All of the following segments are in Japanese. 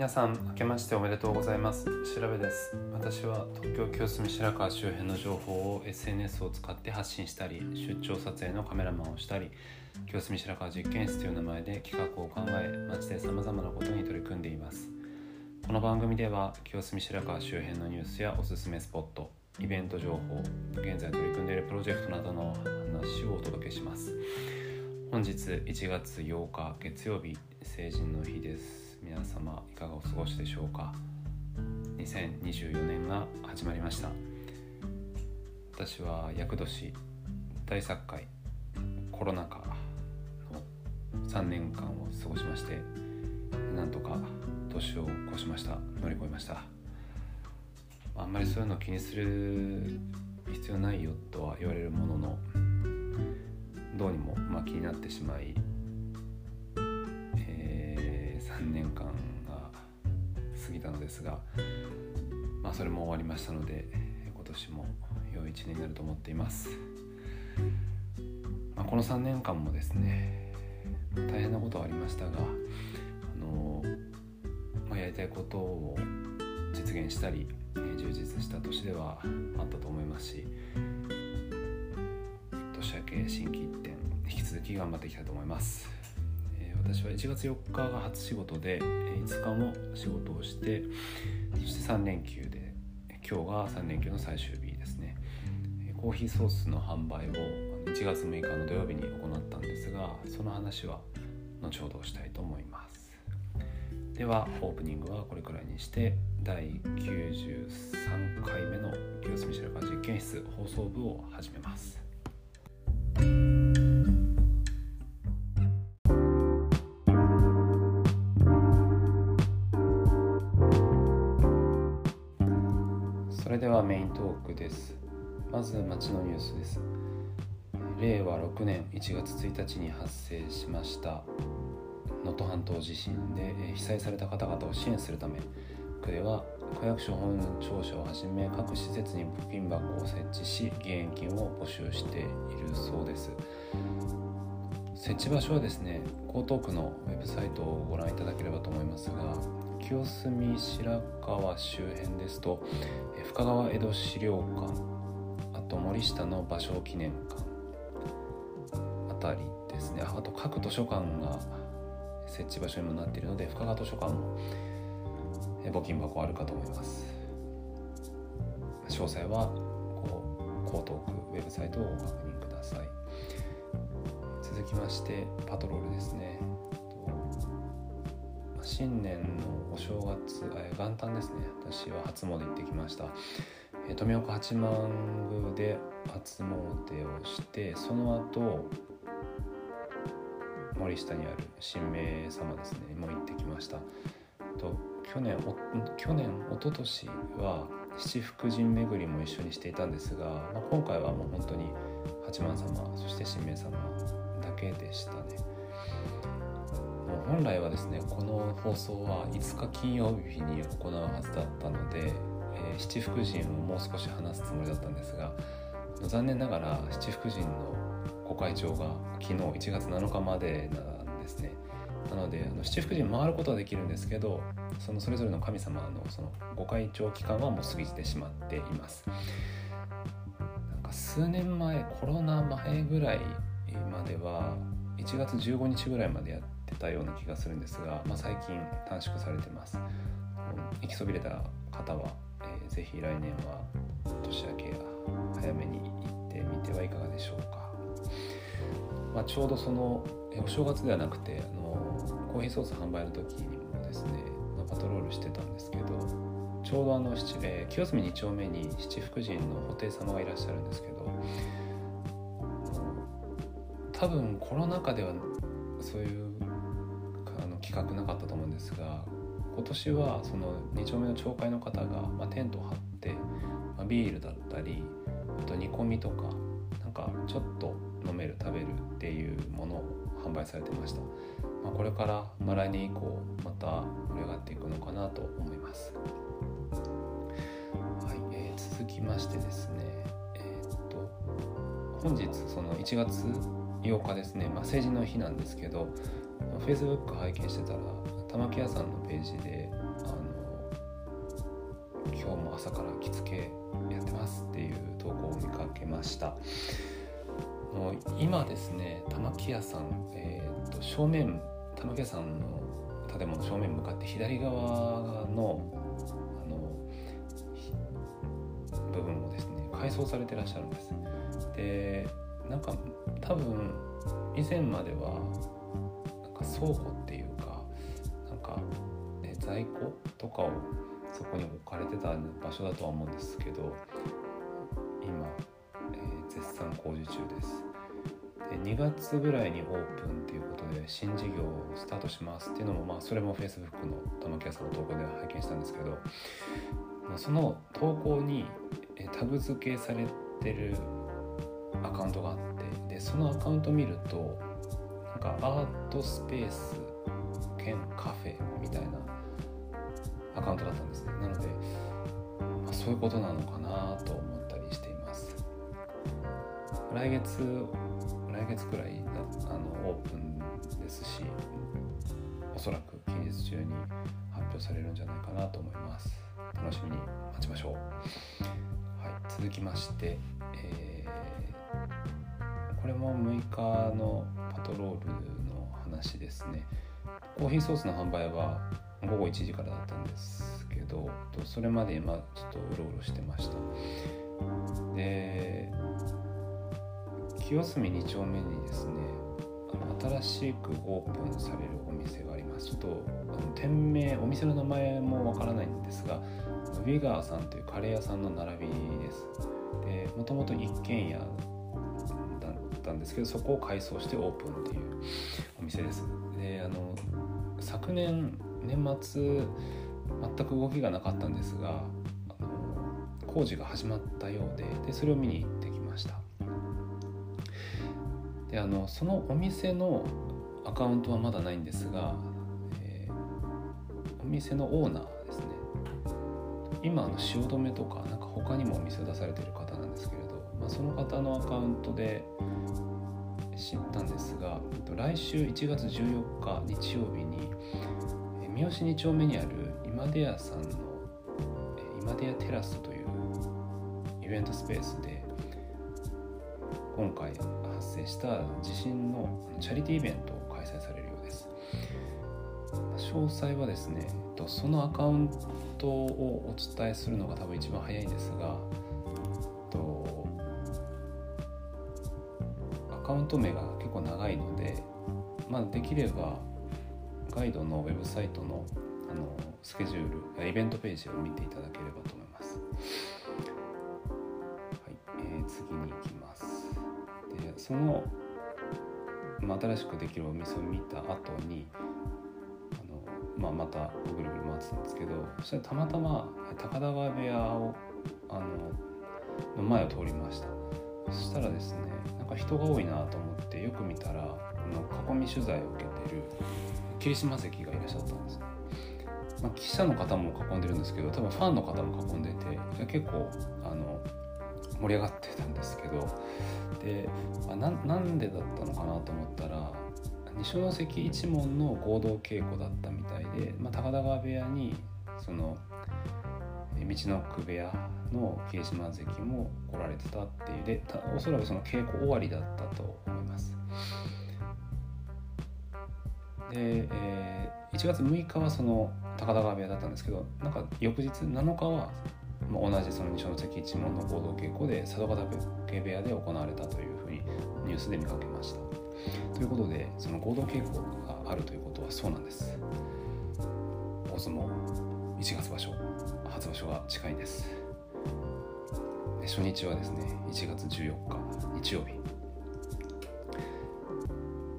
皆さん明けましておめでとうございます。調べです。私は東京清澄白河周辺の情報を SNS を使って発信したり出張撮影のカメラマンをしたり清澄白河実験室という名前で企画を考え街でさまざまなことに取り組んでいます。この番組では清澄白河周辺のニュースやおすすめスポットイベント情報現在取り組んでいるプロジェクトなどの話をお届けします。本日1月8日月曜日成人の日です。皆様いかがお過ごしでしょうか？2024年が始まりました。私は厄年大作会コロナ禍の3年間を過ごしましてなんとか年を越しました。乗り越えました。あんまりそういうの気にする必要ないよとは言われるもののどうにも、まあ、気になってしまい、過ぎたのですが、まあ、それも終わりましたので今年も良い1年になると思っています、まあ、この3年間もですね大変なことはありましたがあの、まあ、やりたいことを実現したり充実した年ではあったと思いますし年明け心機一転引き続き頑張っていきたいと思います、私は1月4日が初仕事で5日も仕事をしてそして3連休で今日が3連休の最終日ですね。コーヒーソースの販売を1月6日の土曜日に行ったんですがその話は後ほどしたいと思います。ではオープニングはこれくらいにして第93回目の清澄白河実験室放送部を始めます。それではメイントークです。まず町のニュースです。令和6年1月1日に発生しました。能登半島地震で被災された方々を支援するため区では区役所本庁舎をはじめ各施設に募金箱を設置し義援金を募集しているそうです。設置場所はですね江東区のウェブサイトをご覧いただければと思いますが清澄白河周辺ですと深川江戸資料館あと森下の芭蕉記念館あたりですね。あと各図書館が設置場所にもなっているので深川図書館も募金箱あるかと思います。詳細はこう江東区ウェブサイトをご確認ください。続きましてパトロールですね。新年のお正月元旦ですね。私は初詣行ってきました。富岡八幡宮で初詣をしてその後森下にある神明様ですねも行ってきました。と去年去年一昨年は七福神巡りも一緒にしていたんですが、まあ、今回はもう本当に八幡様そして神明様だけでしたね。本来はですねこの放送は5日金曜日に行うはずだったので、えー、七福神をもう少し話すつもりだったんですが残念ながら七福神のご会長が昨日1月7日までなんですね。なのであの七福神回ることはできるんですけどそのそれぞれの神様のそのご会長期間はもう過ぎてしまっています。なんか数年前コロナ前ぐらいまでは1月15日ぐらいまでやってってたような気がするんですが、まあ、最近短縮されてます。行きそびれた方は、えー、ぜひ来年は年明け早めに行ってみてはいかがでしょうか、まあ、ちょうどそのえお正月ではなくてあのコーヒーソース販売の時にもですね、まあ、パトロールしてたんですけどちょうどあの、えー、清澄2丁目に七福神の布袋様がいらっしゃるんですけど多分コロナ禍ではそういう企画なかったと思うんですが今年はその2丁目の町会の方が、ま、テントを張って、ま、ビールだったりあと煮込みとかなんかちょっと飲める食べるっていうものを販売されてました、まあ、これから、ま、来年以降また盛り上がっていくのかなと思います。はい、えー、続きましてですねえー、っと本日その1月8日ですね、まあ、成人の日なんですけど Facebook 拝見してたら玉木屋さんのページで今日も朝から着付けやってますっていう投稿を見かけました。もう今ですね玉木屋さん、えーと、正面玉木屋さんの建物正面向かって左側のあの部分をですね改装されてらっしゃるんです。でなんか多分以前まではか倉庫っていうかなんか、ね、在庫とかをそこに置かれてた場所だとは思うんですけど今、えー、絶賛工事中です。で2月ぐらいにオープンっていうことで新事業をスタートしますっていうのも、まあ、それも Facebook の玉木屋さんの投稿で拝見したんですけどその投稿にタグ付けされてるアカウントがあってでそのアカウント見るとなんかアートスペース兼カフェみたいなアカウントだったんですね。なので、まあ、そういうことなのかなと思ったりしています。来月来月くらいあのオープンですしおそらく近日中に発表されるんじゃないかなと思います。楽しみに待ちましょう、はい、続きまして、えー、これも6日のパトロールの話ですね。コーヒーソースの販売は午後1時からだったんですけどそれまで今ちょっとうろうろしてました。で清澄2丁目にですね新しくオープンされるお店があります。ちょっとあの店名お店の名前もわからないんですがウィガーさんというカレー屋さんの並びです。でもともと一軒家ですけどそこを改装してオープンっていうお店です。であの昨年年末全く動きがなかったんですがあの工事が始まったようででそれを見に行ってきました。であのそのお店のアカウントはまだないんですが、えー、お店のオーナーですね。今の汐留とかなんか他にもお店を出されてる方なんですけれど、まあ、その方のアカウントで知ったんですが来週1月14日日曜日に三好2丁目にある今出屋さんの今出屋テラスというイベントスペースで今回発生した地震のチャリティーイベントを開催されるようです。詳細はですねそのアカウントをお伝えするのが多分一番早いんですがアカウント名が結構長いので、まあ、できればガイドのウェブサイトのあのスケジュールイベントページを見ていただければと思います。はいえー、次に行きます。でその、まあ、新しくできるお店を見た後にあの、まあ、またぐるぐる回ってたんですけどそしたらたまたま高田川部屋をあのの前を通りましたそしたらですねなんか人が多いなと思ってよく見たらこの囲み取材を受けてる霧島関がいらっしゃったんです、まあ、記者の方も囲んでるんですけど多分ファンの方も囲んでて結構あの盛り上がってたんですけどであなんでだったのかなと思ったら二所関一門の合同稽古だったみたいで、まあ、高田川部屋にその道の奥部屋の霧島関も来られてたっていうでおそらくその稽古終わりだったと思います。で、えー、1月6日はその高田川部屋だったんですけどなんか翌日7日は、まあ、同じその二所ノ関一門の合同稽古で佐渡ヶ嶽部屋で行われたというふうにニュースで見かけました。ということでその合同稽古があるということはそうなんです。大相撲1月場所初場所が近いです。初日はですね1月14日日曜日。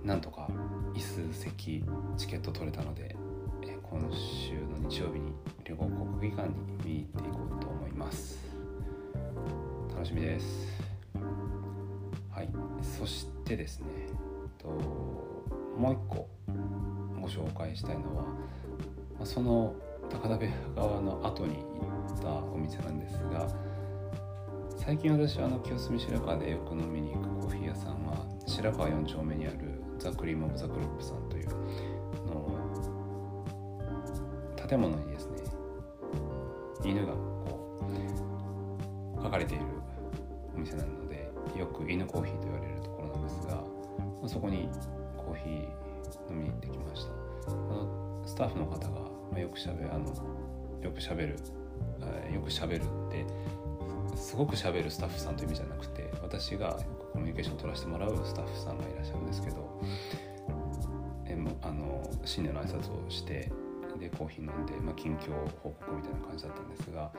なんとか椅子席チケット取れたので、今週の日曜日に旅行国技館に見に行っていこうと思います。楽しみです。はい。そしてですねともう一個ご紹介したいのは、その高田部屋側の後に行ったお店なんですが最近私はあの清澄白河でよく飲みに行くコーヒー屋さんは白河4丁目にあるザ・クリーム・オブ・ザ・クロップさんというの建物にですね犬がこう書かれているお店なのでよく犬コーヒーと言われるところなんですが、そこにコーヒー飲みに行ってきました。あのスタッフの方が、まあ、よくしゃべあのよくしゃべるよくしゃべるってすごくしゃべるスタッフさんという意味じゃなくて私がコミュニケーションを取らせてもらうスタッフさんがいらっしゃるんですけどえもあの新年の挨拶をしてでコーヒー飲んで、まあ、近況報告みたいな感じだったんですが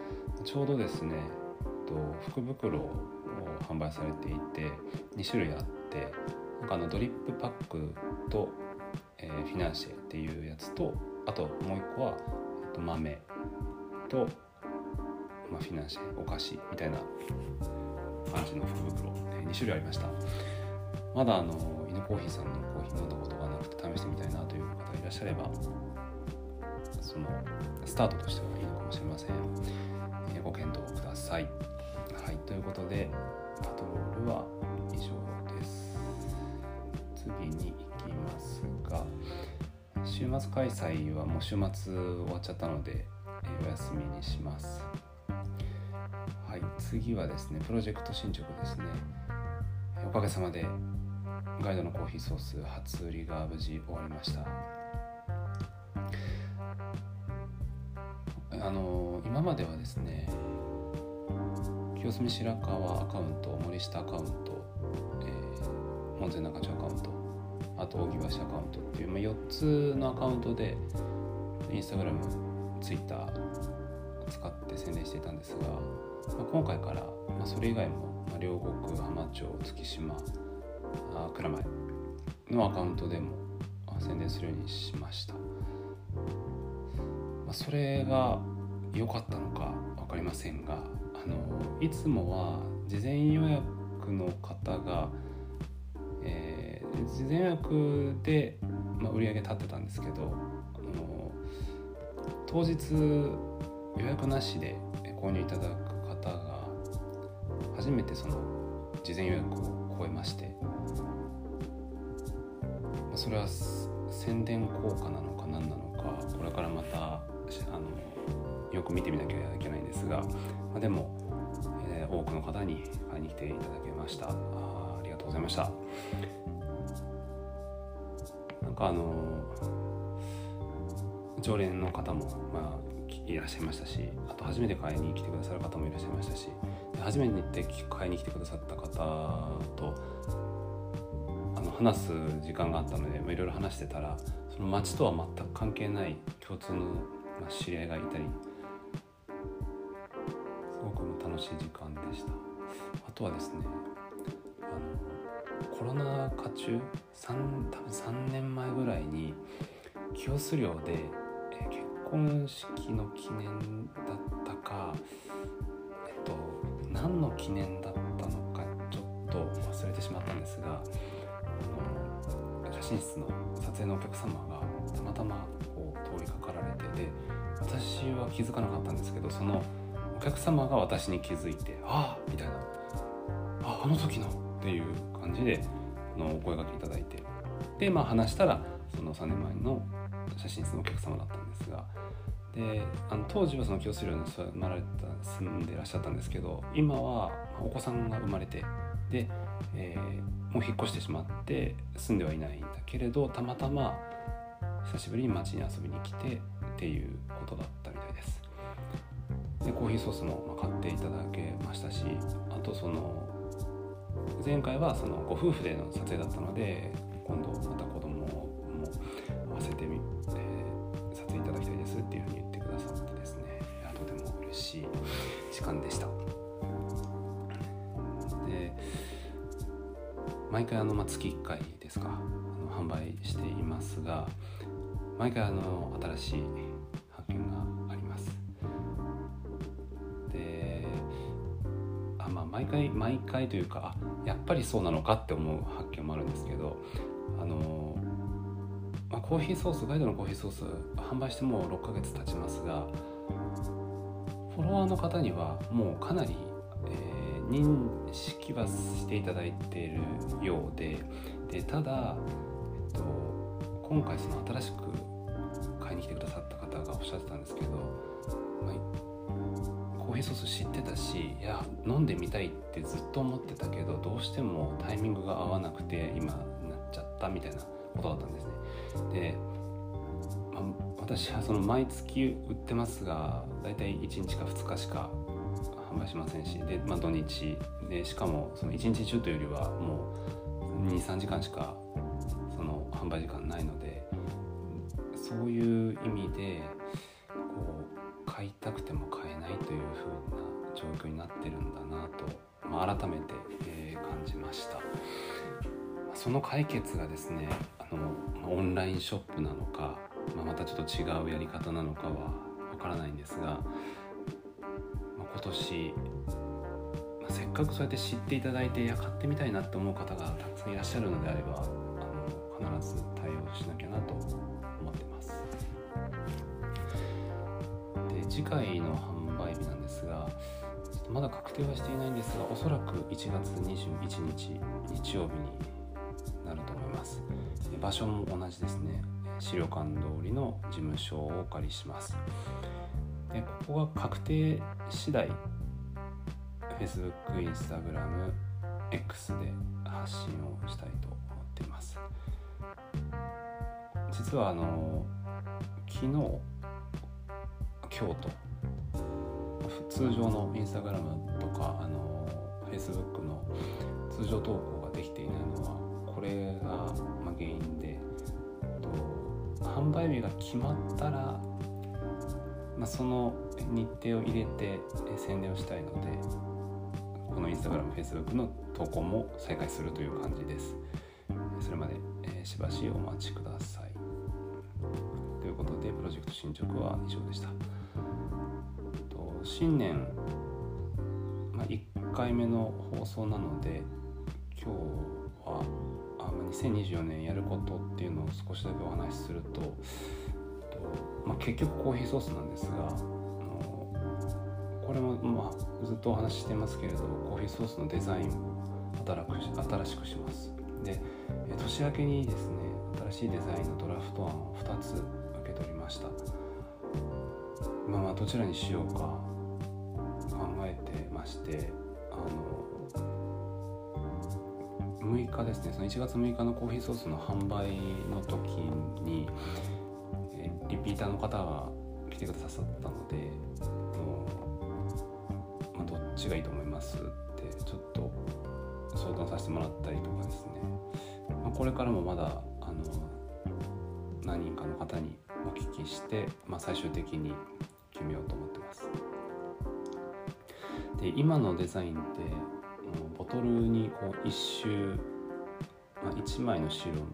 ちょうどですねと福袋を販売されていて2種類あってなんかあのドリップパックと、えー、フィナンシェっていうやつとあともう1個は、えっと、豆と、まあ、フィナンシェお菓子みたいな感じの福袋、え、2種類ありました。まだあの犬コーヒーさんのコーヒー飲んだことがなくて試してみたいなという方いらっしゃればそのスタートとしてはいいのかもしれません、えー、ご検討ください。はいということでパトロールは以上です。次に行きますが週末開催はもう週末終わっちゃったので、え、お休みにします。はい次はですねプロジェクト進捗ですね。おかげさまでガイドのコーヒーソース初売りが無事終わりました。あの今まではですね清澄白河アカウント森下アカウント、えー、門前仲町アカウントあと大木橋アカウントっていう、まあ、4つのアカウントでインスタグラムツイッター使って宣伝していたんですが、まあ、今回から、まあ、それ以外も、まあ、両国浜町月島あ蔵前のアカウントでも宣伝するようにしました、まあ、それが良かったのか分かりませんがあのいつもは事前予約の方が、事前予約で、まあ、売り上げ立ってたんですけどあの当日予約なしで購入いただく方が初めてその事前予約を超えましてそれは宣伝効果なのか何なのかこれからまたあのよく見てみなきゃいけないんですが、まあ、でも、えー、多くの方に買いに来ていただけました。あありがとうございました。あの常連の方も、まあ、いらっしゃいましたしあと初めて買いに来てくださる方もいらっしゃいましたし初めて買いに来てくださった方とあの話す時間があったのでいろいろ話してたらその町とは全く関係ない共通の、まあ、知り合いがいたりすごく楽しい時間でした。あとはですねコロナ禍中？3多分3年前ぐらいに清須寮で、え結婚式の記念だったかえっと何の記念だったのかちょっと忘れてしまったんですが写真室の撮影のお客様がたまたまこう通りかかられてで私は気づかなかったんですけどそのお客様が私に気づいて「ああ!」みたいな「ああの時の!」っていう感じであのお声がけいただいてでまあ話したらその3年前の写真室のお客様だったんですがであの当時はその清水寮に住まられた住んでいらっしゃったんですけど今はお子さんが生まれてで、えー、もう引っ越してしまって住んではいないんだけれどたまたま久しぶりに町に遊びに来てっていうことだったみたいです。でコーヒーソースも買っていただけましたしあとその前回はそのご夫婦での撮影だったので今度また子供も合わせてみ、えー、撮影いただきたいですっていうふうに言ってくださってですねとても嬉しい時間でした。で毎回あの、まあ、月1回ですかあの販売していますが毎回あの新しいまあ毎回毎回というかあやっぱりそうなのかって思う発見もあるんですけどあの、まあ、コーヒーソースガイドのコーヒーソース販売してもう6ヶ月経ちますがフォロワーの方にはもうかなり、えー、認識はしていただいているようででただ、えっと、今回その新しく買いに来てくださった方がおっしゃってたんですけど、まあ、コーヒーソース知ってたしいや飲んでみたいってずっと思ってたけどどうしてもタイミングが合わなくて今なっちゃったみたいなことだったんですね。で、まあ、私はその毎月売ってますが大体1日か2日しか販売しませんしで、まあ、土日。でしかもその1日中というよりはもう23時間しかその販売時間ないのでそういう意味でこう買いたくても買えないという風な状況になってるんだなと、まあ、改めて、えー、感じました。その解決がですねあのオンラインショップなのか、まあ、またちょっと違うやり方なのかはわからないんですが、まあ、今年、まあ、せっかくそうやって知っていただいていや買ってみたいなって思う方がたくさんいらっしゃるのであればあの必ず対応しなきゃなと思ってます。で次回の販まだ確定はしていないんですがおそらく1月21日日曜日になると思います。場所も同じですね。資料館通りの事務所をお借りします。でここが確定次第 Facebook、Instagram、X で発信をしたいと思っています。実はあの昨日今日と通常のインスタグラムとかあの Facebook の通常投稿ができていないのはこれが、ま原因でと販売日が決まったら、まあ、その日程を入れて宣伝をしたいのでこのインスタグラム、フェイスブックの投稿も再開するという感じです。それまで、えー、しばしお待ちください。ということで、プロジェクト進捗は以上でした。新年、まあ、1回目の放送なので、今日はあ2024年やることっていうのを少しだけお話しすると、まあ、結局コーヒーソースなんですがこれも、まあ、ずっとお話ししてますけれどコーヒーソースのデザイン新しくします。で年明けにですね新しいデザインのドラフト案を2つ受け取りました。まあまあどちらにしようか考えてましてあの6日ですね。その1月6日のコーヒーソースの販売の時に、リピーターの方が来てくださったのでのまあ、どっちがいいと思いますってちょっと相談させてもらったりとかですね、まあ、これからもまだあの何人かの方にお聞きして、まあ、最終的に決めようと思ってます。で今のデザインってボトルにこう一周、まあ、1枚のシールを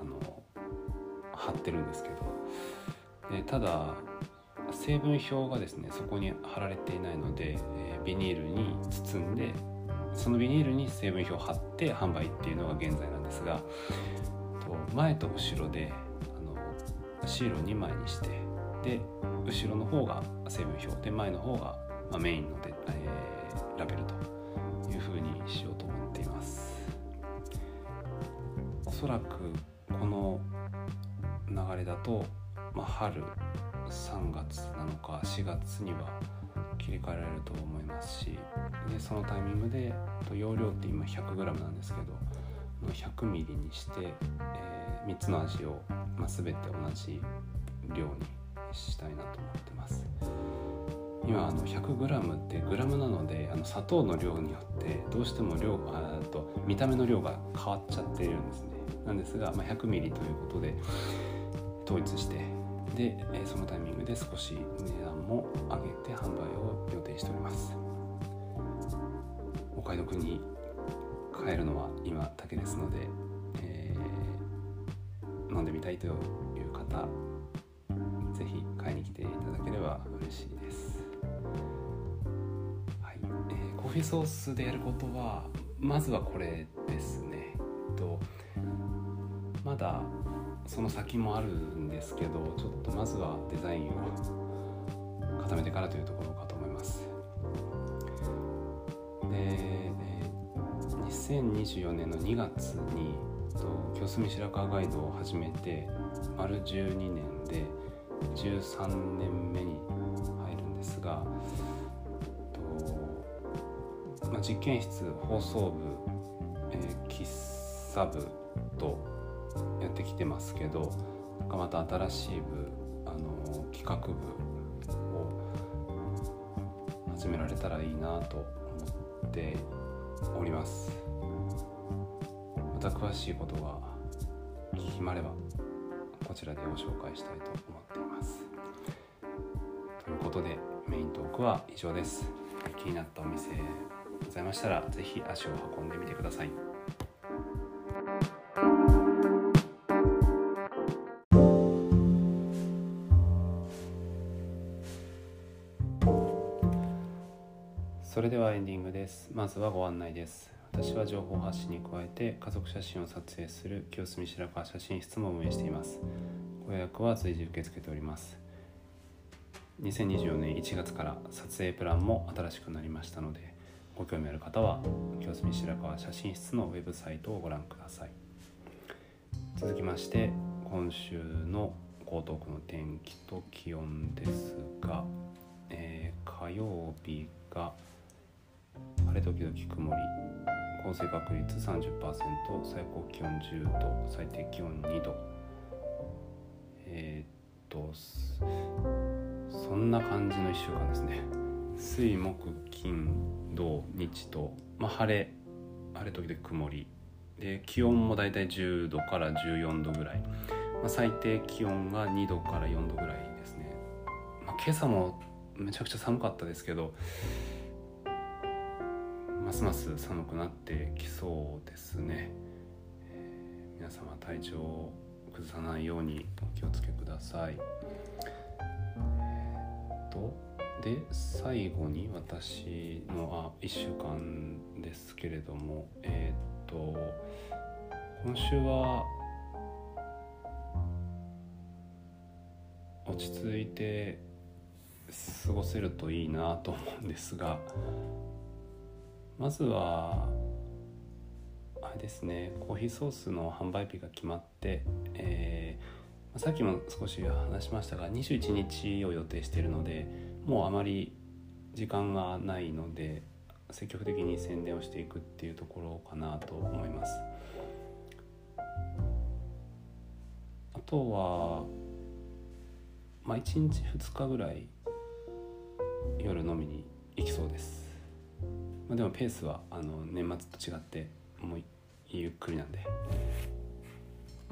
あの貼ってるんですけどでただ成分表がですねそこに貼られていないので、えー、ビニールに包んでそのビニールに成分表を貼って販売っていうのが現在なんですが前と後ろであのシールを2枚にしてで後ろの方が成分表で前の方が、まあ、メインので、えー、ラベルというふうにしようと思っています。おそらくこの流れだと、まあ、春3月なのか4月には切り替えられると思いますしでそのタイミングで容量って今 100g なんですけど 100ml にして、えー、3つの味を、まあ、全て同じ量にしたいなと思ってます。今あの 100g ってグラムなのであの砂糖の量によってどうしても量あと見た目の量が変わっちゃっているんですねなんですが、まあ、100ミリということで統一してでそのタイミングで少し値段も上げて販売を予定しておりますお買い得に買えるのは今だけですので、え、飲んでみたいという方ぜひ買いに来ていただければ嬉しいです。はい。えーコーヒーソースでやることはまずはこれですね。えっとまだその先もあるんですけどちょっとまずはデザインを固めてからというところかと思います。で2024年の2月に清澄白河ガイドを始めて丸12年で13年目に入るんですがまあ、実験室放送部、えー、喫茶部とやってきてますけどまた新しい部あの企画部を始められたらいいなと思っております。また詳しいことが決まれば。ちらでご紹介したいと思っています。ということでメイントークは以上です。気になったお店ございましたら是非足を運んでみてください。それではエンディングです。まずはご案内です。私は情報発信に加えて家族写真を撮影する清澄白河写真室も運営しています。ご予約は随時受け付けております。2024年1月から撮影プランも新しくなりましたのでご興味ある方は清澄白河写真室のウェブサイトをご覧ください。続きまして今週の江東区の天気と気温ですが、えー、火曜日が晴れ時々曇り。降水確率30%最高気温10度最低気温2度。えー、っとそんな感じの1週間ですね。水木金土日と、まあ、晴れ晴れ時々曇り。で気温もだいたい10度から14度ぐらい、まあ、最低気温が2度から4度ぐらいですね、まあ、今朝もめちゃくちゃ寒かったですけどますます寒くなってきそうですね、えー、皆様体調を崩さないようにお気をつけください。え、っとで最後に私のあ1週間ですけれどもえー、っと今週は落ち着いて過ごせるといいなと思うんですがまずはあれですねコーヒーソースの販売日が決まって、えー、さっきも少し話しましたが21日を予定しているのでもうあまり時間がないので積極的に宣伝をしていくっていうところかなと思います。あとはまあ1日2日ぐらい夜飲みに行きそうです。まあ、でもペースはあの年末と違ってもうゆっくりなんで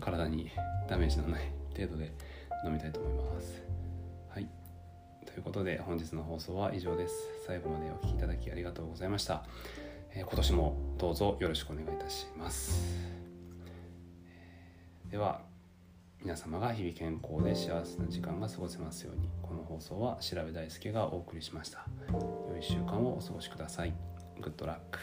体にダメージのない程度で飲みたいと思います。はい。ということで本日の放送は以上です。最後までお聴きいただきありがとうございました、えー、今年もどうぞよろしくお願いいたします、では皆様が日々健康で幸せな時間が過ごせますようにこの放送は調べ大輔がお送りしました。良い週間をお過ごしください。グッドラック